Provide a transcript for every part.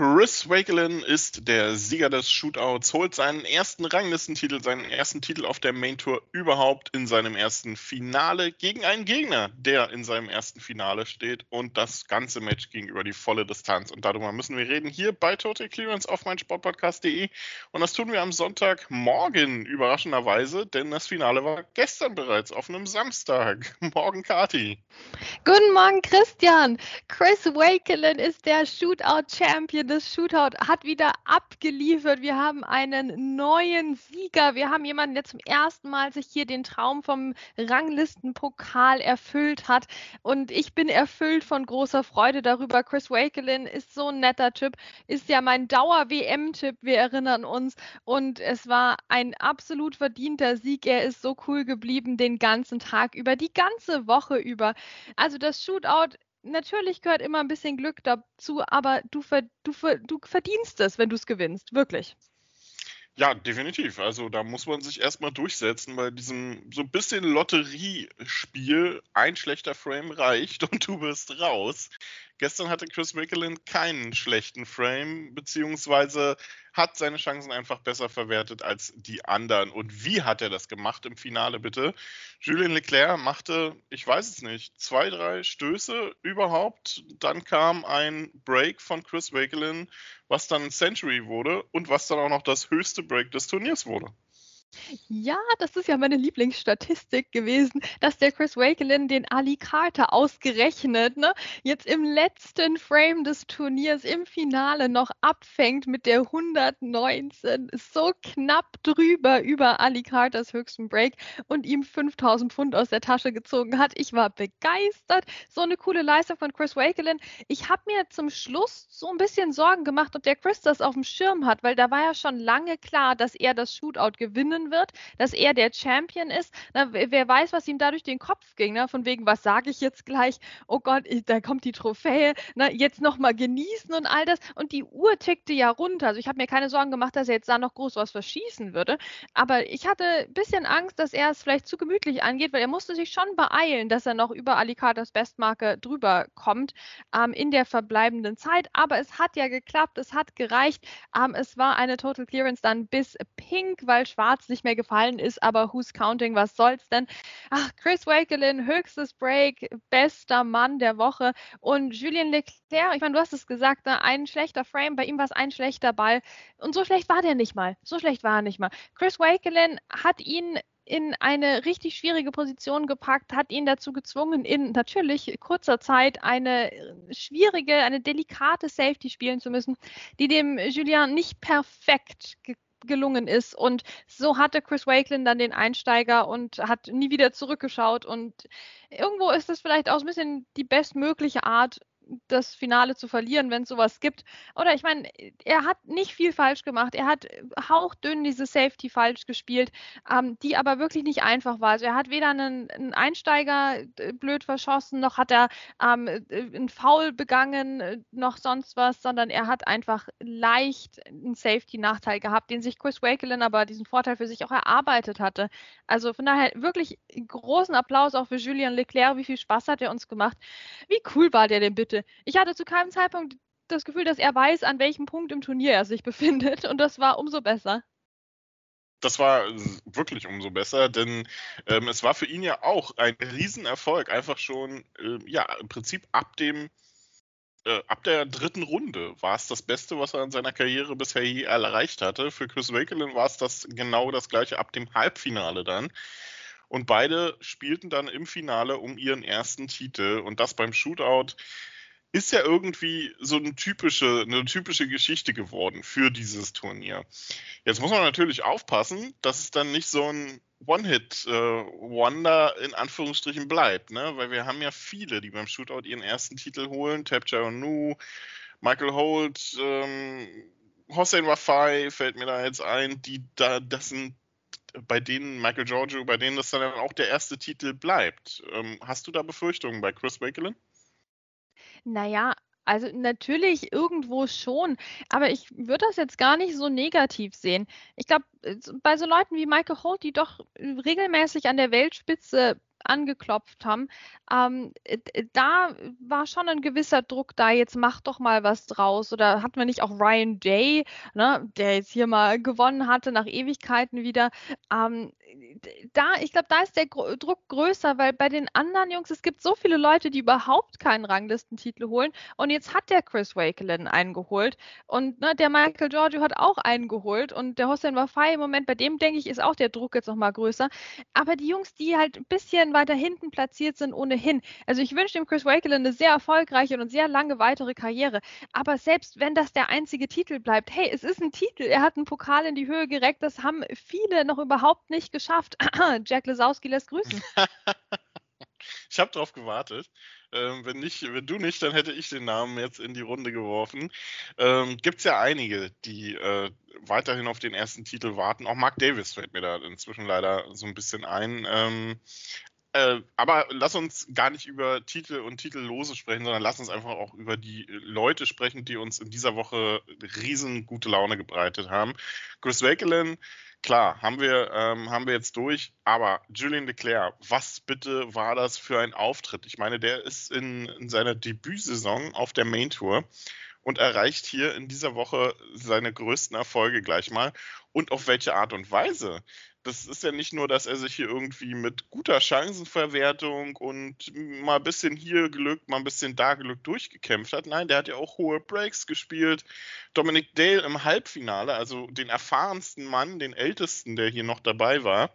Chris Wakelin ist der Sieger des Shootouts, holt seinen ersten Ranglistentitel, seinen ersten Titel auf der Main Tour überhaupt in seinem ersten Finale gegen einen Gegner, der in seinem ersten Finale steht und das ganze Match ging über die volle Distanz. Und darüber müssen wir reden hier bei Total Clearance auf meinsportpodcast.de und das tun wir am Sonntagmorgen überraschenderweise, denn das Finale war gestern bereits auf einem Samstag. Morgen, Kati. Guten Morgen, Christian. Chris Wakelin ist der Shootout-Champion das Shootout hat wieder abgeliefert. Wir haben einen neuen Sieger. Wir haben jemanden, der zum ersten Mal sich hier den Traum vom Ranglistenpokal erfüllt hat. Und ich bin erfüllt von großer Freude darüber. Chris Wakelin ist so ein netter Typ, ist ja mein Dauer-WM-Tipp. Wir erinnern uns. Und es war ein absolut verdienter Sieg. Er ist so cool geblieben den ganzen Tag über, die ganze Woche über. Also das Shootout natürlich gehört immer ein bisschen Glück dazu, aber du, du, du verdienst es, wenn du es gewinnst, wirklich. Ja, definitiv. Also da muss man sich erstmal durchsetzen bei diesem so ein bisschen Lotteriespiel. Ein schlechter Frame reicht und du bist raus. Gestern hatte Chris Mickelin keinen schlechten Frame, beziehungsweise hat seine Chancen einfach besser verwertet als die anderen. Und wie hat er das gemacht im Finale, bitte? Julien Leclerc machte, ich weiß es nicht, zwei, drei Stöße überhaupt. Dann kam ein Break von Chris Wakelin, was dann Century wurde und was dann auch noch das höchste Break des Turniers wurde. Ja, das ist ja meine Lieblingsstatistik gewesen, dass der Chris Wakelin den Ali Carter ausgerechnet ne, jetzt im letzten Frame des Turniers im Finale noch abfängt mit der 119. So knapp drüber über Ali Carters höchsten Break und ihm 5000 Pfund aus der Tasche gezogen hat. Ich war begeistert. So eine coole Leistung von Chris Wakelin. Ich habe mir zum Schluss so ein bisschen Sorgen gemacht, ob der Chris das auf dem Schirm hat, weil da war ja schon lange klar, dass er das Shootout gewinnen gewinnen wird, dass er der Champion ist. Na, wer weiß, was ihm da durch den Kopf ging, ne? von wegen, was sage ich jetzt gleich? Oh Gott, da kommt die Trophäe, na, jetzt nochmal genießen und all das. Und die Uhr tickte ja runter. Also ich habe mir keine Sorgen gemacht, dass er jetzt da noch groß was verschießen würde. Aber ich hatte ein bisschen Angst, dass er es vielleicht zu gemütlich angeht, weil er musste sich schon beeilen, dass er noch über Alicatas Bestmarke drüber kommt ähm, in der verbleibenden Zeit. Aber es hat ja geklappt, es hat gereicht. Ähm, es war eine Total Clearance dann bis Pink, weil Schwarz nicht mehr gefallen ist, aber who's counting, was soll's denn? Ach, Chris Wakelin, höchstes Break, bester Mann der Woche und Julien Leclerc, ich meine, du hast es gesagt, ne? ein schlechter Frame, bei ihm war es ein schlechter Ball und so schlecht war der nicht mal, so schlecht war er nicht mal. Chris Wakelin hat ihn in eine richtig schwierige Position gepackt, hat ihn dazu gezwungen, in natürlich kurzer Zeit eine schwierige, eine delikate Safety spielen zu müssen, die dem Julien nicht perfekt gelungen ist. Und so hatte Chris Wakelin dann den Einsteiger und hat nie wieder zurückgeschaut. Und irgendwo ist das vielleicht auch ein bisschen die bestmögliche Art, das Finale zu verlieren, wenn es sowas gibt. Oder ich meine, er hat nicht viel falsch gemacht. Er hat hauchdünn diese Safety falsch gespielt, ähm, die aber wirklich nicht einfach war. Also er hat weder einen, einen Einsteiger äh, blöd verschossen, noch hat er ähm, äh, einen Foul begangen, äh, noch sonst was, sondern er hat einfach leicht einen Safety-Nachteil gehabt, den sich Chris Wakelin aber diesen Vorteil für sich auch erarbeitet hatte. Also von daher wirklich großen Applaus auch für Julien Leclerc. Wie viel Spaß hat er uns gemacht? Wie cool war der denn bitte? Ich hatte zu keinem Zeitpunkt das Gefühl, dass er weiß, an welchem Punkt im Turnier er sich befindet. Und das war umso besser. Das war wirklich umso besser, denn ähm, es war für ihn ja auch ein Riesenerfolg. Einfach schon, äh, ja, im Prinzip ab dem, äh, ab der dritten Runde war es das Beste, was er in seiner Karriere bisher je erreicht hatte. Für Chris Wakelin war es das genau das gleiche ab dem Halbfinale dann. Und beide spielten dann im Finale um ihren ersten Titel und das beim Shootout ist ja irgendwie so eine typische, eine typische Geschichte geworden für dieses Turnier. Jetzt muss man natürlich aufpassen, dass es dann nicht so ein One-Hit-Wonder äh, in Anführungsstrichen bleibt, ne? Weil wir haben ja viele, die beim Shootout ihren ersten Titel holen. Tap Nu, Michael Holt, ähm, Hossein Wafai fällt mir da jetzt ein, die da, das sind bei denen, Michael Giorgio, bei denen das dann auch der erste Titel bleibt. Ähm, hast du da Befürchtungen bei Chris Wakelin? Naja, Also natürlich irgendwo schon, aber ich würde das jetzt gar nicht so negativ sehen. Ich glaube, bei so Leuten wie Michael Holt, die doch regelmäßig an der Weltspitze angeklopft haben, ähm, da war schon ein gewisser Druck da, jetzt mach doch mal was draus. Oder hatten wir nicht auch Ryan Day, ne, der jetzt hier mal gewonnen hatte nach Ewigkeiten wieder. Ähm, da, ich glaube, da ist der Druck größer, weil bei den anderen Jungs, es gibt so viele Leute, die überhaupt keinen Ranglistentitel holen. Und jetzt hat der Chris Wakelin einen geholt. Und ne, der Michael Giorgio hat auch einen geholt. Und der Hossein Wafai im Moment, bei dem denke ich, ist auch der Druck jetzt nochmal größer. Aber die Jungs, die halt ein bisschen weiter hinten platziert sind, ohnehin. Also ich wünsche dem Chris Wakelin eine sehr erfolgreiche und sehr lange weitere Karriere. Aber selbst wenn das der einzige Titel bleibt, hey, es ist ein Titel. Er hat einen Pokal in die Höhe gereckt. Das haben viele noch überhaupt nicht geschafft geschafft. Jack Lesowski lässt grüßen. ich habe darauf gewartet. Ähm, wenn, nicht, wenn du nicht, dann hätte ich den Namen jetzt in die Runde geworfen. Ähm, Gibt es ja einige, die äh, weiterhin auf den ersten Titel warten. Auch Mark Davis fällt mir da inzwischen leider so ein bisschen ein. Ähm, äh, aber lass uns gar nicht über Titel und Titellose sprechen, sondern lass uns einfach auch über die Leute sprechen, die uns in dieser Woche riesen gute Laune gebreitet haben. Chris Wakelin Klar, haben wir, ähm, haben wir jetzt durch, aber Julien Leclerc, was bitte war das für ein Auftritt? Ich meine, der ist in, in seiner Debütsaison auf der Main Tour und erreicht hier in dieser Woche seine größten Erfolge gleich mal. Und auf welche Art und Weise? Das ist ja nicht nur, dass er sich hier irgendwie mit guter Chancenverwertung und mal ein bisschen hier gelückt, mal ein bisschen da gelückt durchgekämpft hat. Nein, der hat ja auch hohe Breaks gespielt. Dominic Dale im Halbfinale, also den erfahrensten Mann, den ältesten, der hier noch dabei war,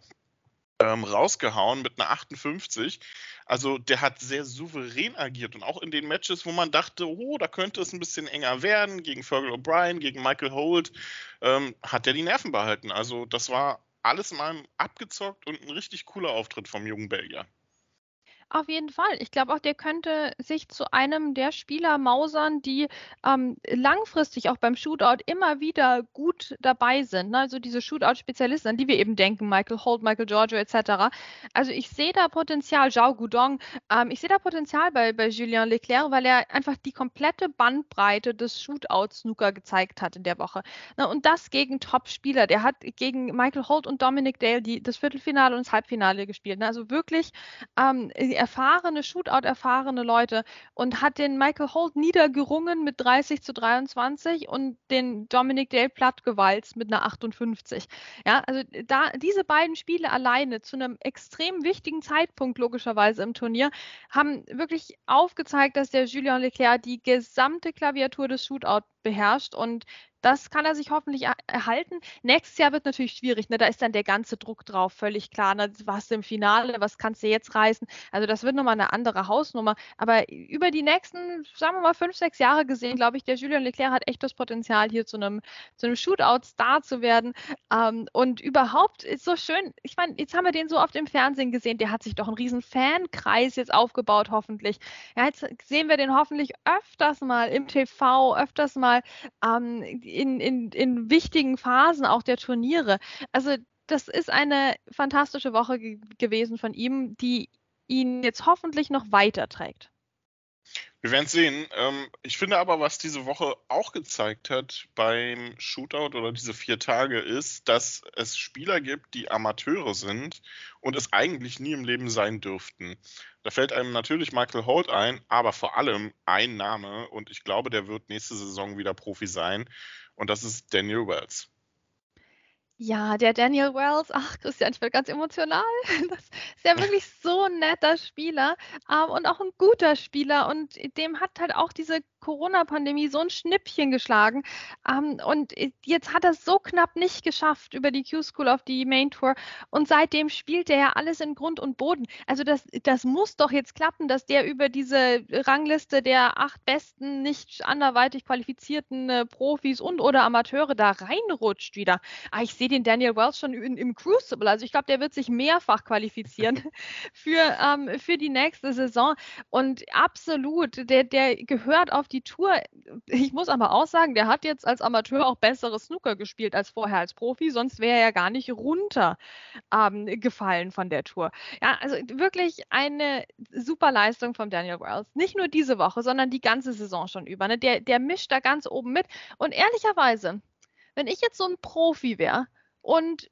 ähm, rausgehauen mit einer 58. Also der hat sehr souverän agiert und auch in den Matches, wo man dachte, oh, da könnte es ein bisschen enger werden, gegen Fergal O'Brien, gegen Michael Holt, ähm, hat er die Nerven behalten. Also das war alles in allem abgezockt und ein richtig cooler Auftritt vom jungen Belgier. Auf jeden Fall. Ich glaube auch, der könnte sich zu einem der Spieler mausern, die ähm, langfristig auch beim Shootout immer wieder gut dabei sind. Ne? Also diese Shootout-Spezialisten, an die wir eben denken, Michael Holt, Michael Giorgio etc. Also ich sehe da Potenzial, Zhao Gudong, ähm, ich sehe da Potenzial bei, bei Julien Leclerc, weil er einfach die komplette Bandbreite des Shootout-Snooker gezeigt hat in der Woche. Ne? Und das gegen Top-Spieler. Der hat gegen Michael Holt und Dominic Dale die, das Viertelfinale und das Halbfinale gespielt. Ne? Also wirklich ähm, erfahrene, Shootout-erfahrene Leute und hat den Michael Holt niedergerungen mit 30 zu 23 und den Dominic Dale plattgewalzt mit einer 58. Ja, also da diese beiden Spiele alleine zu einem extrem wichtigen Zeitpunkt logischerweise im Turnier haben wirklich aufgezeigt, dass der Julien Leclerc die gesamte Klaviatur des Shootout beherrscht und das kann er sich hoffentlich erhalten. Nächstes Jahr wird natürlich schwierig. Ne? Da ist dann der ganze Druck drauf, völlig klar. Ne? Was im Finale, was kannst du jetzt reißen? Also das wird nochmal eine andere Hausnummer. Aber über die nächsten, sagen wir mal, fünf, sechs Jahre gesehen, glaube ich, der Julien Leclerc hat echt das Potenzial, hier zu einem, zu einem Shootout-Star zu werden. Ähm, und überhaupt ist so schön. Ich meine, jetzt haben wir den so oft im Fernsehen gesehen. Der hat sich doch einen riesen Fankreis jetzt aufgebaut, hoffentlich. Ja, jetzt sehen wir den hoffentlich öfters mal im TV, öfters mal ähm, in, in, in wichtigen Phasen auch der Turniere. Also das ist eine fantastische Woche ge gewesen von ihm, die ihn jetzt hoffentlich noch weiterträgt. Wir werden sehen. Ähm, ich finde aber, was diese Woche auch gezeigt hat beim Shootout oder diese vier Tage, ist, dass es Spieler gibt, die Amateure sind und es eigentlich nie im Leben sein dürften. Da fällt einem natürlich Michael Holt ein, aber vor allem ein Name und ich glaube, der wird nächste Saison wieder Profi sein und das ist Daniel Wells. Ja, der Daniel Wells, ach Christian, ich werde ganz emotional. Das ist ja wirklich so ein netter Spieler ähm, und auch ein guter Spieler und dem hat halt auch diese Corona-Pandemie so ein Schnippchen geschlagen. Ähm, und jetzt hat er es so knapp nicht geschafft über die Q-School auf die Main Tour. Und seitdem spielt er ja alles in Grund und Boden. Also das, das muss doch jetzt klappen, dass der über diese Rangliste der acht besten, nicht anderweitig qualifizierten äh, Profis und oder Amateure da reinrutscht wieder. Aber ah, ich sehe sehe den Daniel Wells schon in, im Crucible. Also ich glaube, der wird sich mehrfach qualifizieren für, ähm, für die nächste Saison. Und absolut, der, der gehört auf die Tour. Ich muss aber auch sagen, der hat jetzt als Amateur auch bessere Snooker gespielt als vorher als Profi, sonst wäre er ja gar nicht runtergefallen ähm, von der Tour. Ja, also wirklich eine super Leistung von Daniel Wells. Nicht nur diese Woche, sondern die ganze Saison schon über. Ne? Der, der mischt da ganz oben mit. Und ehrlicherweise, wenn ich jetzt so ein Profi wäre und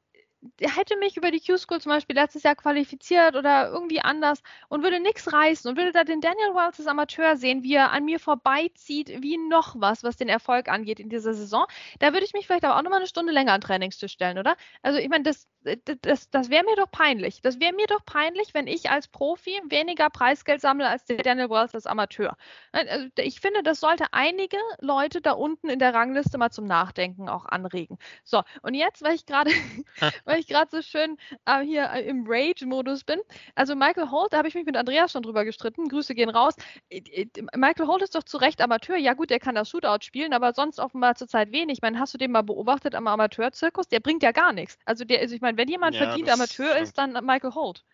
hätte mich über die Q-School zum Beispiel letztes Jahr qualifiziert oder irgendwie anders und würde nichts reißen und würde da den Daniel Wells als Amateur sehen, wie er an mir vorbeizieht, wie noch was, was den Erfolg angeht in dieser Saison, da würde ich mich vielleicht aber auch nochmal eine Stunde länger an Trainingstisch stellen, oder? Also ich meine, das, das, das wäre mir doch peinlich. Das wäre mir doch peinlich, wenn ich als Profi weniger Preisgeld sammle als der Daniel Wells als Amateur. Also ich finde, das sollte einige Leute da unten in der Rangliste mal zum Nachdenken auch anregen. So, und jetzt, weil ich gerade, weil ich gerade so schön äh, hier äh, im Rage-Modus bin. Also Michael Holt, da habe ich mich mit Andreas schon drüber gestritten. Grüße gehen raus. Äh, äh, Michael Holt ist doch zu Recht Amateur. Ja gut, der kann das Shootout spielen, aber sonst offenbar zurzeit wenig. Ich meine, hast du den mal beobachtet am Amateurzirkus? Der bringt ja gar nichts. Also der, also ich meine, wenn jemand ja, verdient Amateur stimmt. ist, dann Michael Holt.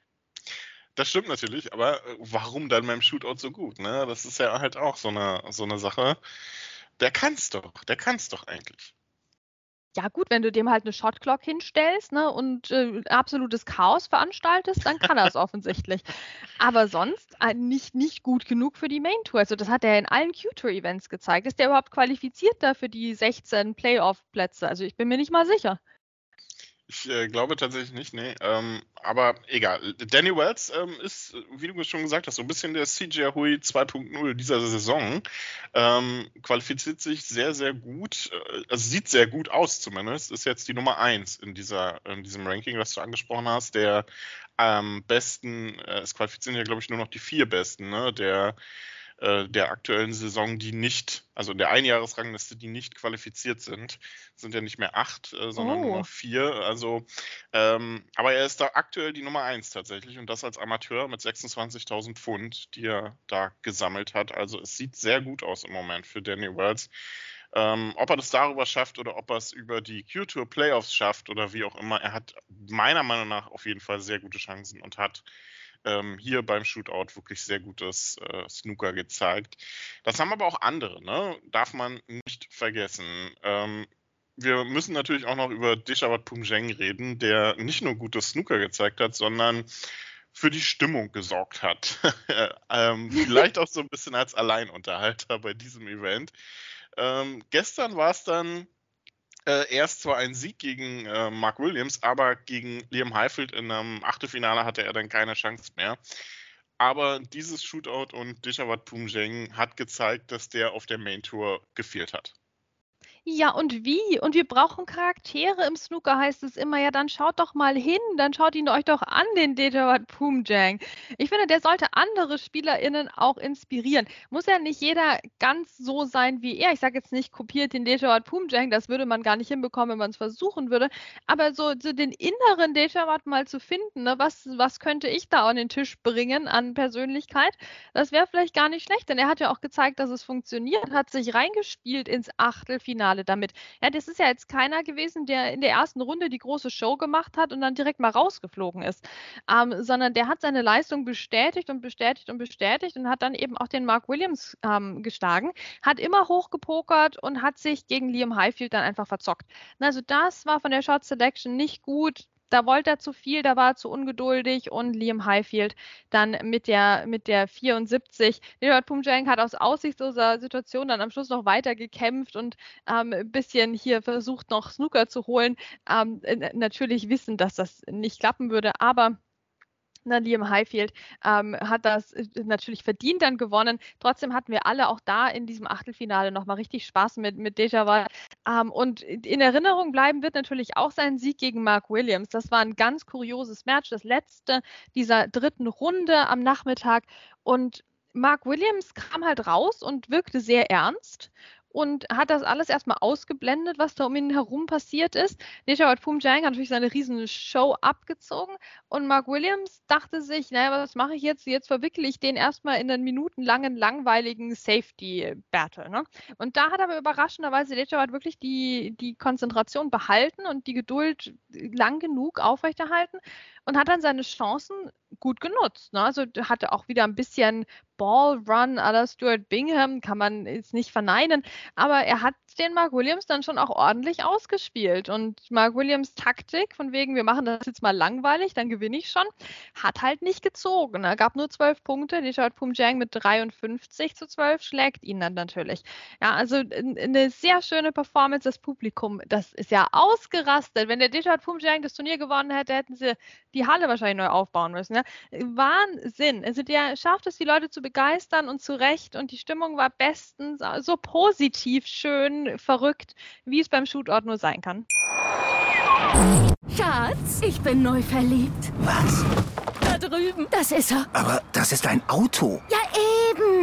Das stimmt natürlich, aber warum dann beim Shootout so gut? Ne? Das ist ja halt auch so eine, so eine Sache. Der kann's doch, der kann's doch eigentlich ja gut, wenn du dem halt eine Shotclock hinstellst ne, und äh, absolutes Chaos veranstaltest, dann kann er es offensichtlich. Aber sonst äh, nicht, nicht gut genug für die Main Tour. Also das hat er in allen Q-Tour-Events gezeigt. Ist der überhaupt qualifiziert da für die 16 Playoff-Plätze? Also ich bin mir nicht mal sicher. Ich äh, glaube tatsächlich nicht, nee. Ähm, aber egal. Danny Wells ähm, ist, wie du schon gesagt hast, so ein bisschen der CJ Hui 2.0 dieser Saison. Ähm, qualifiziert sich sehr, sehr gut. Äh, also sieht sehr gut aus zumindest. Ist jetzt die Nummer 1 in, in diesem Ranking, was du angesprochen hast. Der am besten, äh, es qualifizieren ja, glaube ich, nur noch die vier Besten, ne? Der äh, der aktuellen Saison, die nicht, also in der Einjahresrangliste, die nicht qualifiziert sind. Sind ja nicht mehr acht, äh, sondern oh. nur noch vier. Also, ähm, aber er ist da aktuell die Nummer eins tatsächlich und das als Amateur mit 26.000 Pfund, die er da gesammelt hat. Also es sieht sehr gut aus im Moment für Danny Wells. Ähm, ob er das darüber schafft oder ob er es über die Q-Tour Playoffs schafft oder wie auch immer, er hat meiner Meinung nach auf jeden Fall sehr gute Chancen und hat ähm, hier beim Shootout wirklich sehr gutes äh, Snooker gezeigt. Das haben aber auch andere, ne? darf man nicht vergessen. Ähm, wir müssen natürlich auch noch über Dishawat Pumjeng reden, der nicht nur gutes Snooker gezeigt hat, sondern für die Stimmung gesorgt hat. ähm, vielleicht auch so ein bisschen als Alleinunterhalter bei diesem Event. Ähm, gestern war es dann äh, erst zwar ein Sieg gegen äh, Mark Williams, aber gegen Liam Heifeld in einem Achtelfinale hatte er dann keine Chance mehr. Aber dieses Shootout und Dishawat Pumjeng hat gezeigt, dass der auf der Main Tour gefehlt hat. Ja, und wie? Und wir brauchen Charaktere im Snooker, heißt es immer. Ja, dann schaut doch mal hin, dann schaut ihn euch doch an, den Detroit Poomjang. Ich finde, der sollte andere SpielerInnen auch inspirieren. Muss ja nicht jeder ganz so sein wie er. Ich sage jetzt nicht, kopiert den Detroit Poomjang, das würde man gar nicht hinbekommen, wenn man es versuchen würde. Aber so, so den inneren Detroit mal zu finden, ne? was, was könnte ich da an den Tisch bringen an Persönlichkeit, das wäre vielleicht gar nicht schlecht, denn er hat ja auch gezeigt, dass es funktioniert, hat sich reingespielt ins Achtelfinale Finale damit. Ja, das ist ja jetzt keiner gewesen, der in der ersten Runde die große Show gemacht hat und dann direkt mal rausgeflogen ist, ähm, sondern der hat seine Leistung bestätigt und bestätigt und bestätigt und hat dann eben auch den Mark Williams ähm, geschlagen, hat immer hochgepokert und hat sich gegen Liam Highfield dann einfach verzockt. Also das war von der Shot Selection nicht gut da wollte er zu viel, da war er zu ungeduldig und Liam Highfield dann mit der, mit der 74. Leonard Pumjang hat aus aussichtsloser Situation dann am Schluss noch weiter gekämpft und ähm, ein bisschen hier versucht, noch Snooker zu holen. Ähm, natürlich wissen, dass das nicht klappen würde, aber na, Liam Highfield ähm, hat das äh, natürlich verdient dann gewonnen. Trotzdem hatten wir alle auch da in diesem Achtelfinale nochmal richtig Spaß mit, mit Deja ähm, und in Erinnerung bleiben wird natürlich auch sein Sieg gegen Mark Williams. Das war ein ganz kurioses Match, das letzte dieser dritten Runde am Nachmittag. Und Mark Williams kam halt raus und wirkte sehr ernst und hat das alles erstmal ausgeblendet, was da um ihn herum passiert ist. Nishawat Pumjang hat natürlich seine riesen Show abgezogen und Mark Williams dachte sich, naja, was mache ich jetzt? Jetzt verwickle ich den erstmal in einen minutenlangen, langweiligen Safety-Battle. Ne? Und da hat aber überraschenderweise Nishawat wirklich die, die Konzentration behalten und die Geduld lang genug aufrechterhalten und hat dann seine Chancen gut genutzt. Ne? Also hatte auch wieder ein bisschen Ballrun à la Stuart Bingham, kann man jetzt nicht verneinen, aber er hat den Mark Williams dann schon auch ordentlich ausgespielt. Und Mark Williams Taktik, von wegen, wir machen das jetzt mal langweilig, dann gewinne ich schon, hat halt nicht gezogen. Er gab nur zwölf Punkte. Richard Pumjang mit 53 zu 12 schlägt ihn dann natürlich. Ja, also eine sehr schöne Performance. Das Publikum, das ist ja ausgerastet. Wenn der Richard Pumjang das Turnier gewonnen hätte, hätten sie die Halle wahrscheinlich neu aufbauen müssen. Ja? Wahnsinn. Also der schafft es, die Leute zu begeistern und zu Recht. Und die Stimmung war bestens, so positiv, schön, verrückt, wie es beim Shootout nur sein kann. Schatz, ich bin neu verliebt. Was? Da drüben. Das ist er. Aber das ist ein Auto. Ja,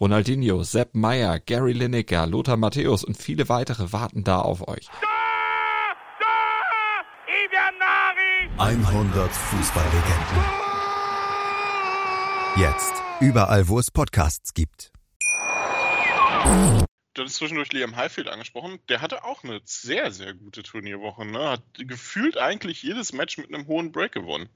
Ronaldinho, Sepp Meyer, Gary Lineker, Lothar Matthäus und viele weitere warten da auf euch. 100 Fußballlegenden. Jetzt. Überall, wo es Podcasts gibt. Du hast zwischendurch Liam Highfield angesprochen. Der hatte auch eine sehr, sehr gute Turnierwoche. Ne? Hat gefühlt eigentlich jedes Match mit einem hohen Break gewonnen.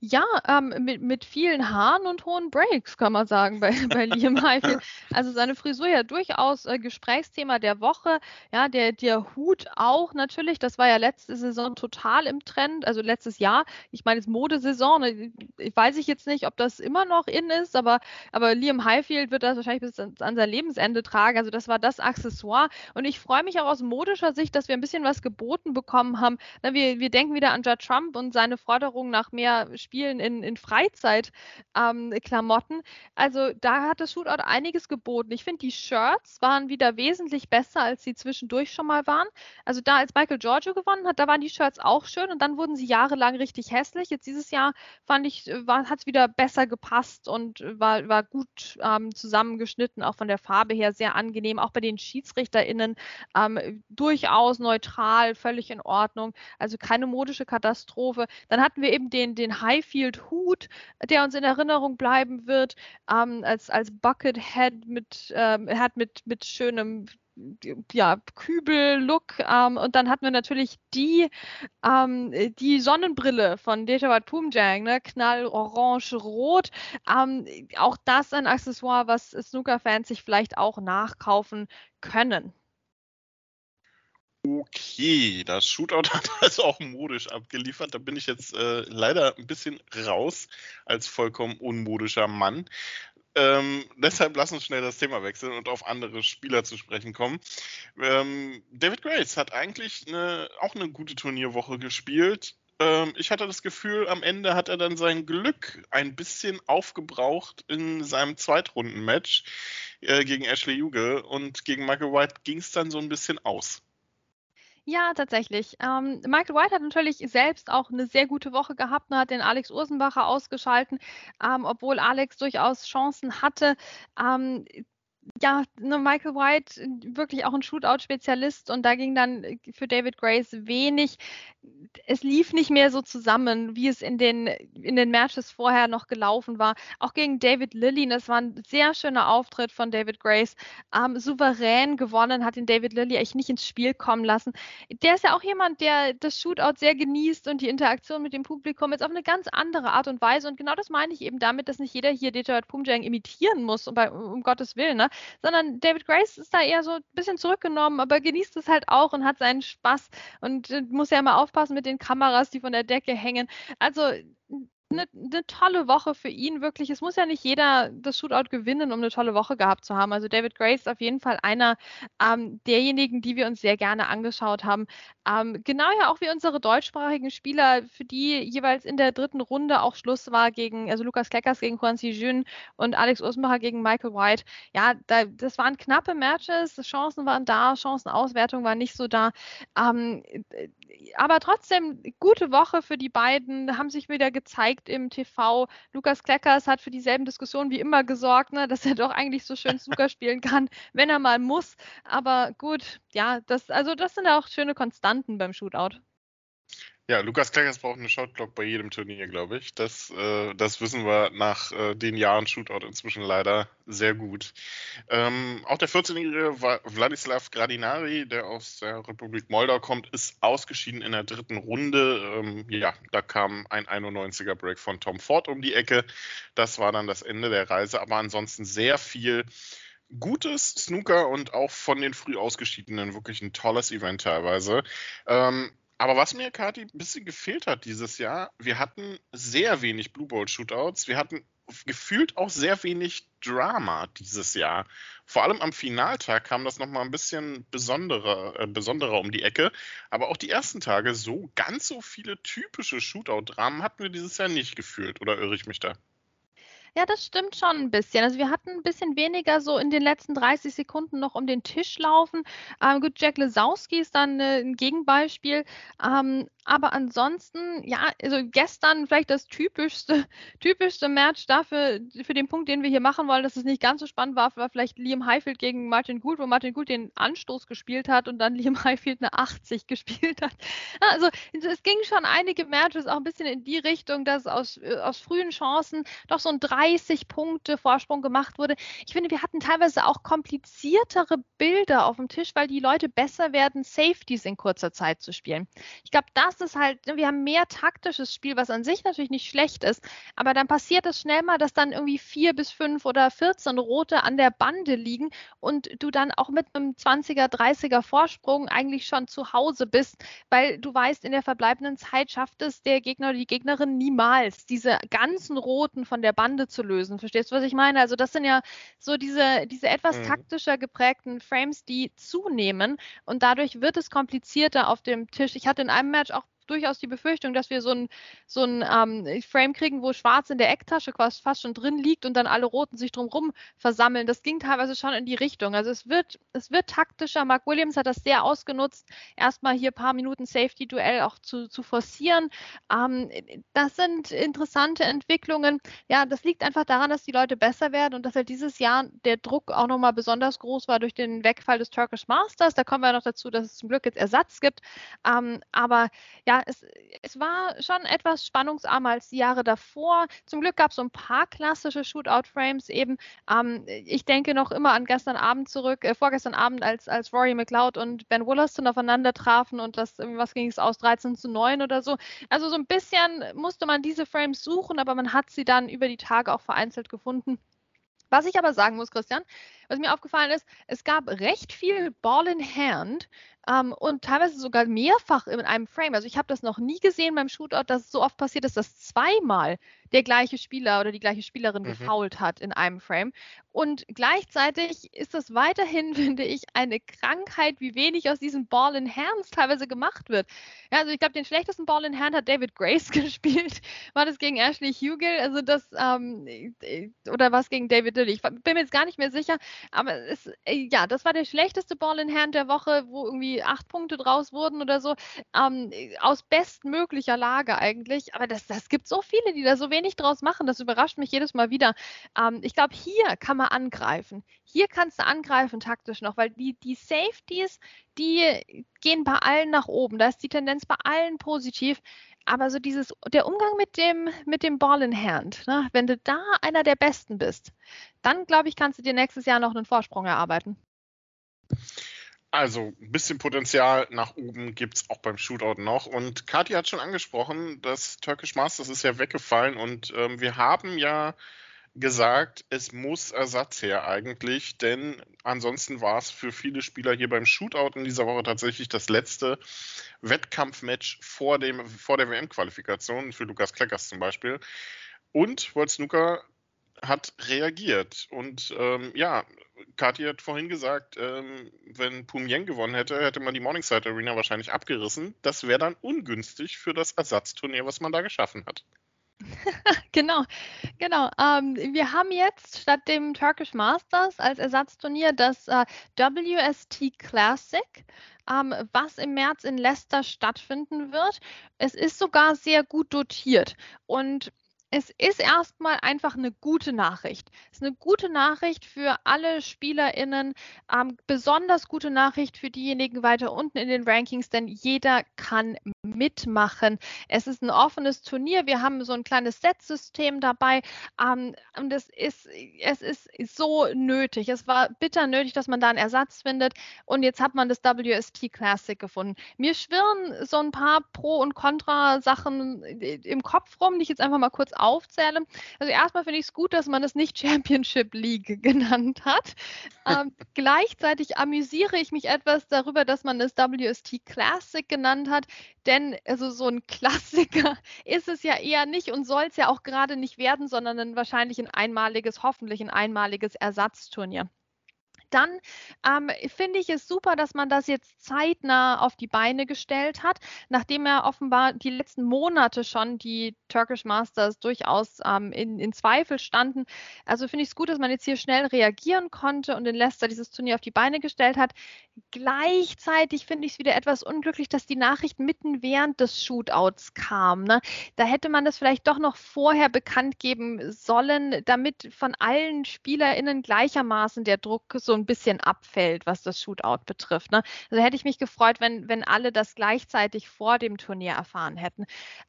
Ja, ähm, mit, mit vielen Haaren und hohen Breaks, kann man sagen, bei, bei Liam Highfield. Also seine Frisur ja durchaus äh, Gesprächsthema der Woche. Ja, der, der Hut auch natürlich. Das war ja letzte Saison total im Trend, also letztes Jahr. Ich meine, es Modesaison. Ne, ich weiß ich jetzt nicht, ob das immer noch in ist, aber, aber Liam Highfield wird das wahrscheinlich bis an, sein Lebensende tragen. Also das war das Accessoire. Und ich freue mich auch aus modischer Sicht, dass wir ein bisschen was geboten bekommen haben. Wir, wir denken wieder an Judd Trump und seine Forderung nach mehr Spielen in, in Freizeitklamotten. Ähm, also da hat das Shootout einiges geboten. Ich finde, die Shirts waren wieder wesentlich besser, als sie zwischendurch schon mal waren. Also da, als Michael Giorgio gewonnen hat, da waren die Shirts auch schön und dann wurden sie jahrelang richtig hässlich. Jetzt dieses Jahr fand ich, äh, hat es wieder besser gepasst und war, war gut ähm, zusammengeschnitten, auch von der Farbe her sehr angenehm. Auch bei den SchiedsrichterInnen ähm, durchaus neutral, völlig in Ordnung. Also keine modische Katastrophe. Dann hatten wir eben den, den High Highfield Hut, der uns in Erinnerung bleiben wird, ähm, als, als Buckethead mit, ähm, hat mit, mit schönem ja, Kübel-Look. Ähm, und dann hatten wir natürlich die, ähm, die Sonnenbrille von Dejawad Pumjang, ne? knall orange-rot. Ähm, auch das ein Accessoire, was Snooker-Fans sich vielleicht auch nachkaufen können. Okay, das Shootout hat also auch modisch abgeliefert. Da bin ich jetzt äh, leider ein bisschen raus als vollkommen unmodischer Mann. Ähm, deshalb lass uns schnell das Thema wechseln und auf andere Spieler zu sprechen kommen. Ähm, David Grace hat eigentlich eine, auch eine gute Turnierwoche gespielt. Ähm, ich hatte das Gefühl, am Ende hat er dann sein Glück ein bisschen aufgebraucht in seinem Zweitrundenmatch äh, gegen Ashley Juge und gegen Michael White ging es dann so ein bisschen aus. Ja, tatsächlich. Ähm, Michael White hat natürlich selbst auch eine sehr gute Woche gehabt und hat den Alex Ursenbacher ausgeschalten, ähm, obwohl Alex durchaus Chancen hatte. Ähm, ja, ne, Michael White äh, wirklich auch ein Shootout-Spezialist und da ging dann äh, für David Grace wenig. Es lief nicht mehr so zusammen, wie es in den, in den Matches vorher noch gelaufen war. Auch gegen David Lilly, das war ein sehr schöner Auftritt von David Grace. Ähm, souverän gewonnen, hat ihn David Lilly echt nicht ins Spiel kommen lassen. Der ist ja auch jemand, der das Shootout sehr genießt und die Interaktion mit dem Publikum jetzt auf eine ganz andere Art und Weise. Und genau das meine ich eben damit, dass nicht jeder hier Detroit Pumjang imitieren muss, um, bei, um Gottes Willen. Ne? Sondern David Grace ist da eher so ein bisschen zurückgenommen, aber genießt es halt auch und hat seinen Spaß und äh, muss ja immer aufpassen mit den Kameras, die von der Decke hängen. Also eine, eine, tolle Woche für ihn, wirklich. Es muss ja nicht jeder das Shootout gewinnen, um eine tolle Woche gehabt zu haben. Also David Grace ist auf jeden Fall einer ähm, derjenigen, die wir uns sehr gerne angeschaut haben. Ähm, genau ja auch wie unsere deutschsprachigen Spieler, für die jeweils in der dritten Runde auch Schluss war gegen, also Lukas Kleckers gegen Juan Jun und Alex Usmacher gegen Michael White. Ja, da, das waren knappe Matches, Chancen waren da, Chancenauswertung war nicht so da. Ähm, aber trotzdem, gute Woche für die beiden, haben sich wieder gezeigt im TV. Lukas Kleckers hat für dieselben Diskussionen wie immer gesorgt, ne, dass er doch eigentlich so schön Snooker spielen kann, wenn er mal muss. Aber gut, ja, das, also das sind auch schöne Konstanten beim Shootout. Ja, Lukas Kleckers braucht eine Shotblock bei jedem Turnier, glaube ich. Das, äh, das wissen wir nach äh, den Jahren Shootout inzwischen leider sehr gut. Ähm, auch der 14-jährige Wladislav Gradinari, der aus der Republik Moldau kommt, ist ausgeschieden in der dritten Runde. Ähm, ja, da kam ein 91er Break von Tom Ford um die Ecke. Das war dann das Ende der Reise, aber ansonsten sehr viel gutes Snooker und auch von den früh ausgeschiedenen wirklich ein tolles Event teilweise. Ähm, aber was mir, Kati, ein bisschen gefehlt hat dieses Jahr, wir hatten sehr wenig Blue Bowl Shootouts. Wir hatten gefühlt auch sehr wenig Drama dieses Jahr. Vor allem am Finaltag kam das nochmal ein bisschen besonderer, äh, besonderer um die Ecke. Aber auch die ersten Tage so ganz so viele typische Shootout-Dramen hatten wir dieses Jahr nicht gefühlt. Oder irre ich mich da? Ja, das stimmt schon ein bisschen. Also wir hatten ein bisschen weniger so in den letzten 30 Sekunden noch um den Tisch laufen. Ähm, gut, Jack Lesowski ist dann äh, ein Gegenbeispiel. Ähm, aber ansonsten, ja, also gestern vielleicht das typischste, typischste Match dafür, für den Punkt, den wir hier machen wollen, dass es nicht ganz so spannend war, war vielleicht Liam Highfield gegen Martin Gould, wo Martin Gould den Anstoß gespielt hat und dann Liam Highfield eine 80 gespielt hat. Also es ging schon einige Matches auch ein bisschen in die Richtung, dass aus, äh, aus frühen Chancen doch so ein 30 Punkte Vorsprung gemacht wurde. Ich finde, wir hatten teilweise auch kompliziertere Bilder auf dem Tisch, weil die Leute besser werden, Safeties in kurzer Zeit zu spielen. Ich glaube, das ist halt, ne, wir haben mehr taktisches Spiel, was an sich natürlich nicht schlecht ist, aber dann passiert es schnell mal, dass dann irgendwie vier bis fünf oder 14 Rote an der Bande liegen und du dann auch mit einem 20er, 30er Vorsprung eigentlich schon zu Hause bist, weil du weißt, in der verbleibenden Zeit schafft es der Gegner oder die Gegnerin niemals, diese ganzen Roten von der Bande zu lösen. Verstehst du, was ich meine? Also das sind ja so diese, diese etwas mhm. taktischer geprägten Frames, die zunehmen und dadurch wird es komplizierter auf dem Tisch. Ich hatte in einem Match auch durchaus die Befürchtung, dass wir so ein, so ein ähm, Frame kriegen, wo schwarz in der Ecktasche quasi fast schon drin liegt und dann alle Roten sich drumherum versammeln. Das ging teilweise schon in die Richtung. Also es wird, es wird taktischer. Mark Williams hat das sehr ausgenutzt, erstmal hier ein paar Minuten Safety-Duell auch zu, zu forcieren. Ähm, das sind interessante Entwicklungen. Ja, das liegt einfach daran, dass die Leute besser werden und dass halt dieses Jahr der Druck auch nochmal besonders groß war durch den Wegfall des Turkish Masters. Da kommen wir noch dazu, dass es zum Glück jetzt Ersatz gibt. Ähm, aber ja, es, es war schon etwas spannungsarmer als die Jahre davor. Zum Glück gab es so ein paar klassische Shootout-Frames eben. Ähm, ich denke noch immer an gestern Abend zurück, äh, vorgestern Abend, als, als Rory McLeod und Ben Wollaston aufeinander trafen und das, was ging es aus, 13 zu 9 oder so. Also so ein bisschen musste man diese Frames suchen, aber man hat sie dann über die Tage auch vereinzelt gefunden. Was ich aber sagen muss, Christian, was mir aufgefallen ist, es gab recht viel Ball in Hand ähm, und teilweise sogar mehrfach in einem Frame. Also ich habe das noch nie gesehen beim Shootout, dass es so oft passiert ist, dass zweimal der gleiche Spieler oder die gleiche Spielerin mhm. gefoult hat in einem Frame. Und gleichzeitig ist das weiterhin, finde ich, eine Krankheit, wie wenig aus diesen Ball in Hands teilweise gemacht wird. Ja, also ich glaube, den schlechtesten Ball in Hand hat David Grace gespielt. War das gegen Ashley Hugel? Also das, ähm, äh, oder was gegen David Lilly? Ich bin mir jetzt gar nicht mehr sicher. Aber es, äh, ja, das war der schlechteste Ball in Hand der Woche, wo irgendwie acht Punkte draus wurden oder so, ähm, aus bestmöglicher Lage eigentlich. Aber das, das gibt so viele, die da so wenig draus machen. Das überrascht mich jedes Mal wieder. Ähm, ich glaube, hier kann man angreifen. Hier kannst du angreifen taktisch noch, weil die, die Safeties, die gehen bei allen nach oben. Da ist die Tendenz bei allen positiv. Aber so dieses, der Umgang mit dem, mit dem Ball in Hand, ne? wenn du da einer der Besten bist, dann glaube ich, kannst du dir nächstes Jahr noch einen Vorsprung erarbeiten. Also ein bisschen Potenzial nach oben gibt es auch beim Shootout noch. Und Kati hat schon angesprochen, das Turkish Masters ist ja weggefallen und ähm, wir haben ja gesagt, es muss Ersatz her eigentlich, denn ansonsten war es für viele Spieler hier beim Shootout in dieser Woche tatsächlich das letzte Wettkampfmatch vor, dem, vor der WM-Qualifikation, für Lukas Kleckers zum Beispiel. Und World Snooker hat reagiert und ähm, ja, Kathi hat vorhin gesagt, ähm, wenn Pumien gewonnen hätte, hätte man die Morningside Arena wahrscheinlich abgerissen. Das wäre dann ungünstig für das Ersatzturnier, was man da geschaffen hat. genau, genau. Ähm, wir haben jetzt statt dem Turkish Masters als Ersatzturnier das äh, WST Classic, ähm, was im März in Leicester stattfinden wird. Es ist sogar sehr gut dotiert und es ist erstmal einfach eine gute Nachricht. Es ist eine gute Nachricht für alle SpielerInnen, ähm, besonders gute Nachricht für diejenigen weiter unten in den Rankings, denn jeder kann mitmachen. Es ist ein offenes Turnier. Wir haben so ein kleines Set-System dabei. Ähm, und es ist, es ist so nötig. Es war bitter nötig, dass man da einen Ersatz findet. Und jetzt hat man das WST Classic gefunden. Mir schwirren so ein paar Pro- und Contra-Sachen im Kopf rum, die ich jetzt einfach mal kurz aufzähle. Also erstmal finde ich es gut, dass man es nicht Championship League genannt hat. ähm, gleichzeitig amüsiere ich mich etwas darüber, dass man es WST Classic genannt hat, denn also so ein Klassiker ist es ja eher nicht und soll es ja auch gerade nicht werden, sondern ein wahrscheinlich ein einmaliges, hoffentlich ein einmaliges Ersatzturnier dann ähm, finde ich es super, dass man das jetzt zeitnah auf die Beine gestellt hat, nachdem er offenbar die letzten Monate schon die Turkish Masters durchaus ähm, in, in, Zweifel standen. Also finde ich es gut, dass man jetzt hier schnell reagieren konnte und in Leicester dieses Turnier auf die Beine gestellt hat. Gleichzeitig finde ich es wieder etwas unglücklich, dass die Nachricht mitten während des Shootouts kam. Ne? Da hätte man das vielleicht doch noch vorher bekannt geben sollen, damit von allen SpielerInnen gleichermaßen der Druck so ein bisschen abfällt, was das Shootout betrifft. Ne? Also hätte ich mich gefreut, wenn, wenn alle das gleichzeitig vor dem Turnier erfahren hätten.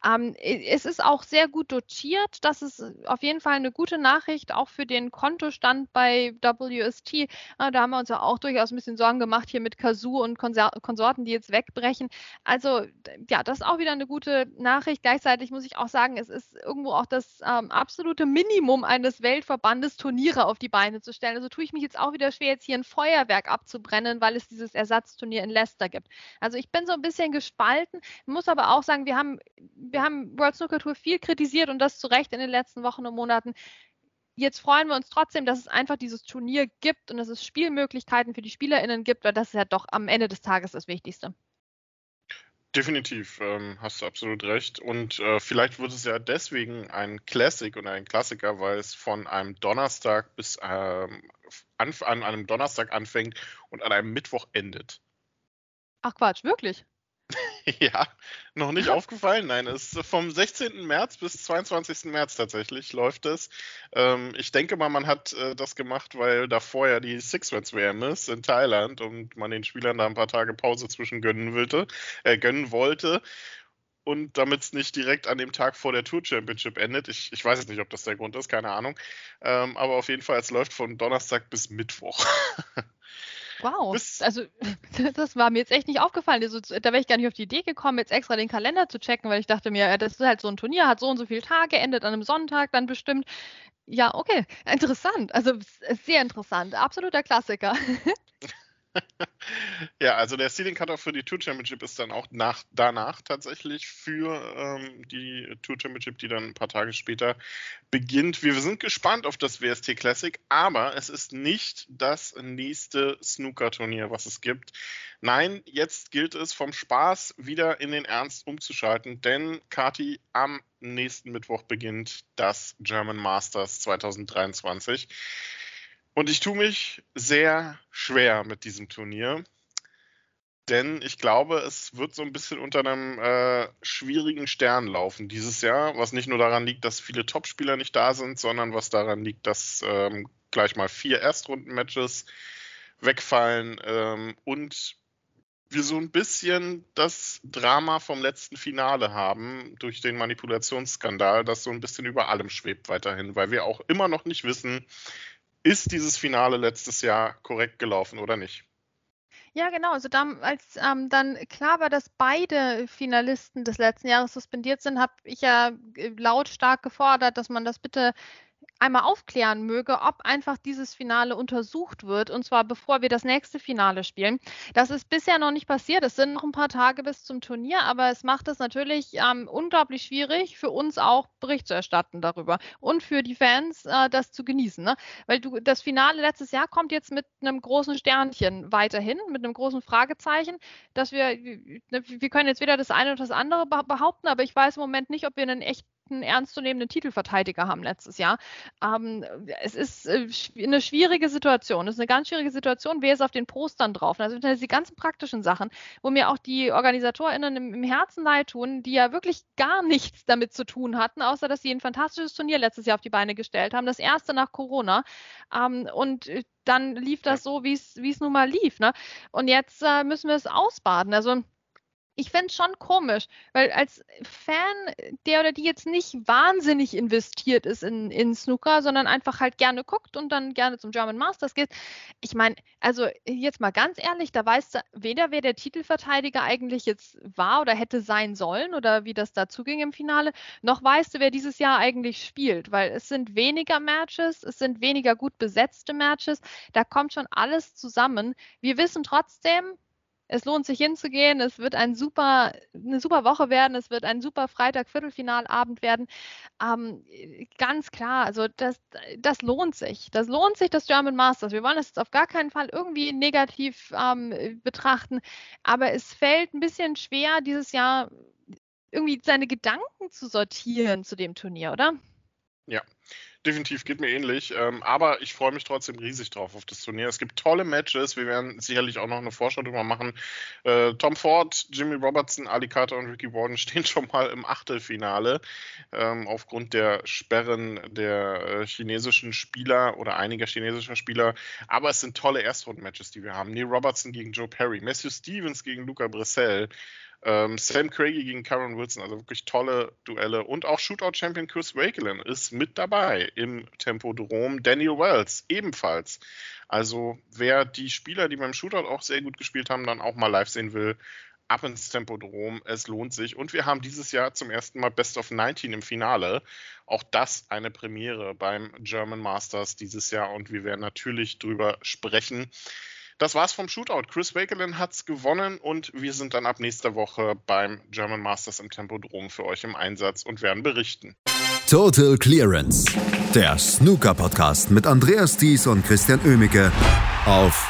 Ähm, es ist auch sehr gut dotiert. Das ist auf jeden Fall eine gute Nachricht, auch für den Kontostand bei WST. Äh, da haben wir uns ja auch durchaus ein bisschen Sorgen gemacht hier mit Kazoo und Konsor Konsorten, die jetzt wegbrechen. Also ja, das ist auch wieder eine gute Nachricht. Gleichzeitig muss ich auch sagen, es ist irgendwo auch das ähm, absolute Minimum eines Weltverbandes, Turniere auf die Beine zu stellen. Also tue ich mich jetzt auch wieder schwer, jetzt hier ein Feuerwerk abzubrennen, weil es dieses Ersatzturnier in Leicester gibt. Also ich bin so ein bisschen gespalten, muss aber auch sagen, wir haben, wir haben World Snooker Tour viel kritisiert und das zu Recht in den letzten Wochen und Monaten. Jetzt freuen wir uns trotzdem, dass es einfach dieses Turnier gibt und dass es Spielmöglichkeiten für die SpielerInnen gibt, weil das ist ja doch am Ende des Tages das Wichtigste. Definitiv, ähm, hast du absolut recht. Und äh, vielleicht wird es ja deswegen ein Classic und ein Klassiker, weil es von einem Donnerstag bis ähm, an, an einem Donnerstag anfängt und an einem Mittwoch endet. Ach Quatsch, wirklich? ja, noch nicht aufgefallen. Nein, es ist vom 16. März bis 22. März tatsächlich läuft es. Ähm, ich denke mal, man hat äh, das gemacht, weil da vorher die Six Reds WM ist in Thailand und man den Spielern da ein paar Tage Pause zwischen gönnen wollte. Äh, gönnen wollte. Und damit es nicht direkt an dem Tag vor der Tour Championship endet. Ich, ich weiß jetzt nicht, ob das der Grund ist, keine Ahnung. Ähm, aber auf jeden Fall, es läuft von Donnerstag bis Mittwoch. Wow, Bis also das war mir jetzt echt nicht aufgefallen. Also, da wäre ich gar nicht auf die Idee gekommen, jetzt extra den Kalender zu checken, weil ich dachte mir, das ist halt so ein Turnier, hat so und so viele Tage, endet an einem Sonntag dann bestimmt. Ja, okay, interessant. Also sehr interessant, absoluter Klassiker. ja, also der Seeding Cutoff für die Tour Championship ist dann auch nach, danach tatsächlich für ähm, die Tour Championship, die dann ein paar Tage später beginnt. Wir sind gespannt auf das WST Classic, aber es ist nicht das nächste Snooker-Turnier, was es gibt. Nein, jetzt gilt es vom Spaß wieder in den Ernst umzuschalten, denn Kati, am nächsten Mittwoch beginnt das German Masters 2023. Und ich tue mich sehr schwer mit diesem Turnier, denn ich glaube, es wird so ein bisschen unter einem äh, schwierigen Stern laufen dieses Jahr, was nicht nur daran liegt, dass viele Topspieler nicht da sind, sondern was daran liegt, dass ähm, gleich mal vier Erstrunden-Matches wegfallen ähm, und wir so ein bisschen das Drama vom letzten Finale haben durch den Manipulationsskandal, das so ein bisschen über allem schwebt weiterhin, weil wir auch immer noch nicht wissen, ist dieses Finale letztes Jahr korrekt gelaufen oder nicht? Ja, genau. Also dann, als ähm, dann klar war, dass beide Finalisten des letzten Jahres suspendiert sind, habe ich ja äh, lautstark gefordert, dass man das bitte einmal aufklären möge, ob einfach dieses Finale untersucht wird, und zwar bevor wir das nächste Finale spielen. Das ist bisher noch nicht passiert. Es sind noch ein paar Tage bis zum Turnier, aber es macht es natürlich ähm, unglaublich schwierig, für uns auch Bericht zu erstatten darüber und für die Fans äh, das zu genießen. Ne? Weil du, das Finale letztes Jahr kommt jetzt mit einem großen Sternchen weiterhin, mit einem großen Fragezeichen, dass wir, wir können jetzt weder das eine oder das andere behaupten, aber ich weiß im Moment nicht, ob wir einen echten einen ernstzunehmenden Titelverteidiger haben letztes Jahr. Ähm, es ist äh, eine schwierige Situation. Es ist eine ganz schwierige Situation. Wer ist auf den Postern drauf? Also die ganzen praktischen Sachen, wo mir auch die OrganisatorInnen im, im Herzen leid tun, die ja wirklich gar nichts damit zu tun hatten, außer dass sie ein fantastisches Turnier letztes Jahr auf die Beine gestellt haben. Das erste nach Corona. Ähm, und äh, dann lief das so, wie es nun mal lief. Ne? Und jetzt äh, müssen wir es ausbaden. Also ich fände es schon komisch, weil als Fan, der oder die jetzt nicht wahnsinnig investiert ist in, in Snooker, sondern einfach halt gerne guckt und dann gerne zum German Masters geht. Ich meine, also jetzt mal ganz ehrlich, da weißt du weder, wer der Titelverteidiger eigentlich jetzt war oder hätte sein sollen oder wie das dazu ging im Finale, noch weißt du, wer dieses Jahr eigentlich spielt, weil es sind weniger Matches, es sind weniger gut besetzte Matches, da kommt schon alles zusammen. Wir wissen trotzdem, es lohnt sich hinzugehen. Es wird ein super, eine super Woche werden. Es wird ein super Freitag-Viertelfinalabend werden. Ähm, ganz klar, also das, das lohnt sich. Das lohnt sich, das German Masters. Wir wollen das jetzt auf gar keinen Fall irgendwie negativ ähm, betrachten. Aber es fällt ein bisschen schwer, dieses Jahr irgendwie seine Gedanken zu sortieren zu dem Turnier, oder? Ja, definitiv geht mir ähnlich. Ähm, aber ich freue mich trotzdem riesig drauf auf das Turnier. Es gibt tolle Matches. Wir werden sicherlich auch noch eine Vorschau drüber machen. Äh, Tom Ford, Jimmy Robertson, Ali Carter und Ricky Warden stehen schon mal im Achtelfinale ähm, aufgrund der Sperren der äh, chinesischen Spieler oder einiger chinesischer Spieler. Aber es sind tolle Erstrunden-Matches, die wir haben. Neil Robertson gegen Joe Perry, Matthew Stevens gegen Luca Brissell. Ähm, Sam Craigie gegen Karen Wilson, also wirklich tolle Duelle. Und auch Shootout-Champion Chris Wakelin ist mit dabei im Tempodrom. Daniel Wells ebenfalls. Also wer die Spieler, die beim Shootout auch sehr gut gespielt haben, dann auch mal live sehen will, ab ins Tempodrom. Es lohnt sich. Und wir haben dieses Jahr zum ersten Mal Best of 19 im Finale. Auch das eine Premiere beim German Masters dieses Jahr. Und wir werden natürlich drüber sprechen. Das war's vom Shootout. Chris Wakelin hat's gewonnen und wir sind dann ab nächster Woche beim German Masters im Tempodrom für euch im Einsatz und werden berichten. Total Clearance. Der Snooker Podcast mit Andreas Thies und Christian Ömicke auf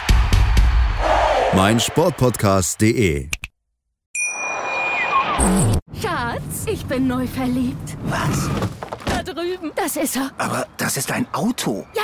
meinsportpodcast.de. Schatz, ich bin neu verliebt. Was? Da drüben, das ist er. Aber das ist ein Auto. Ja,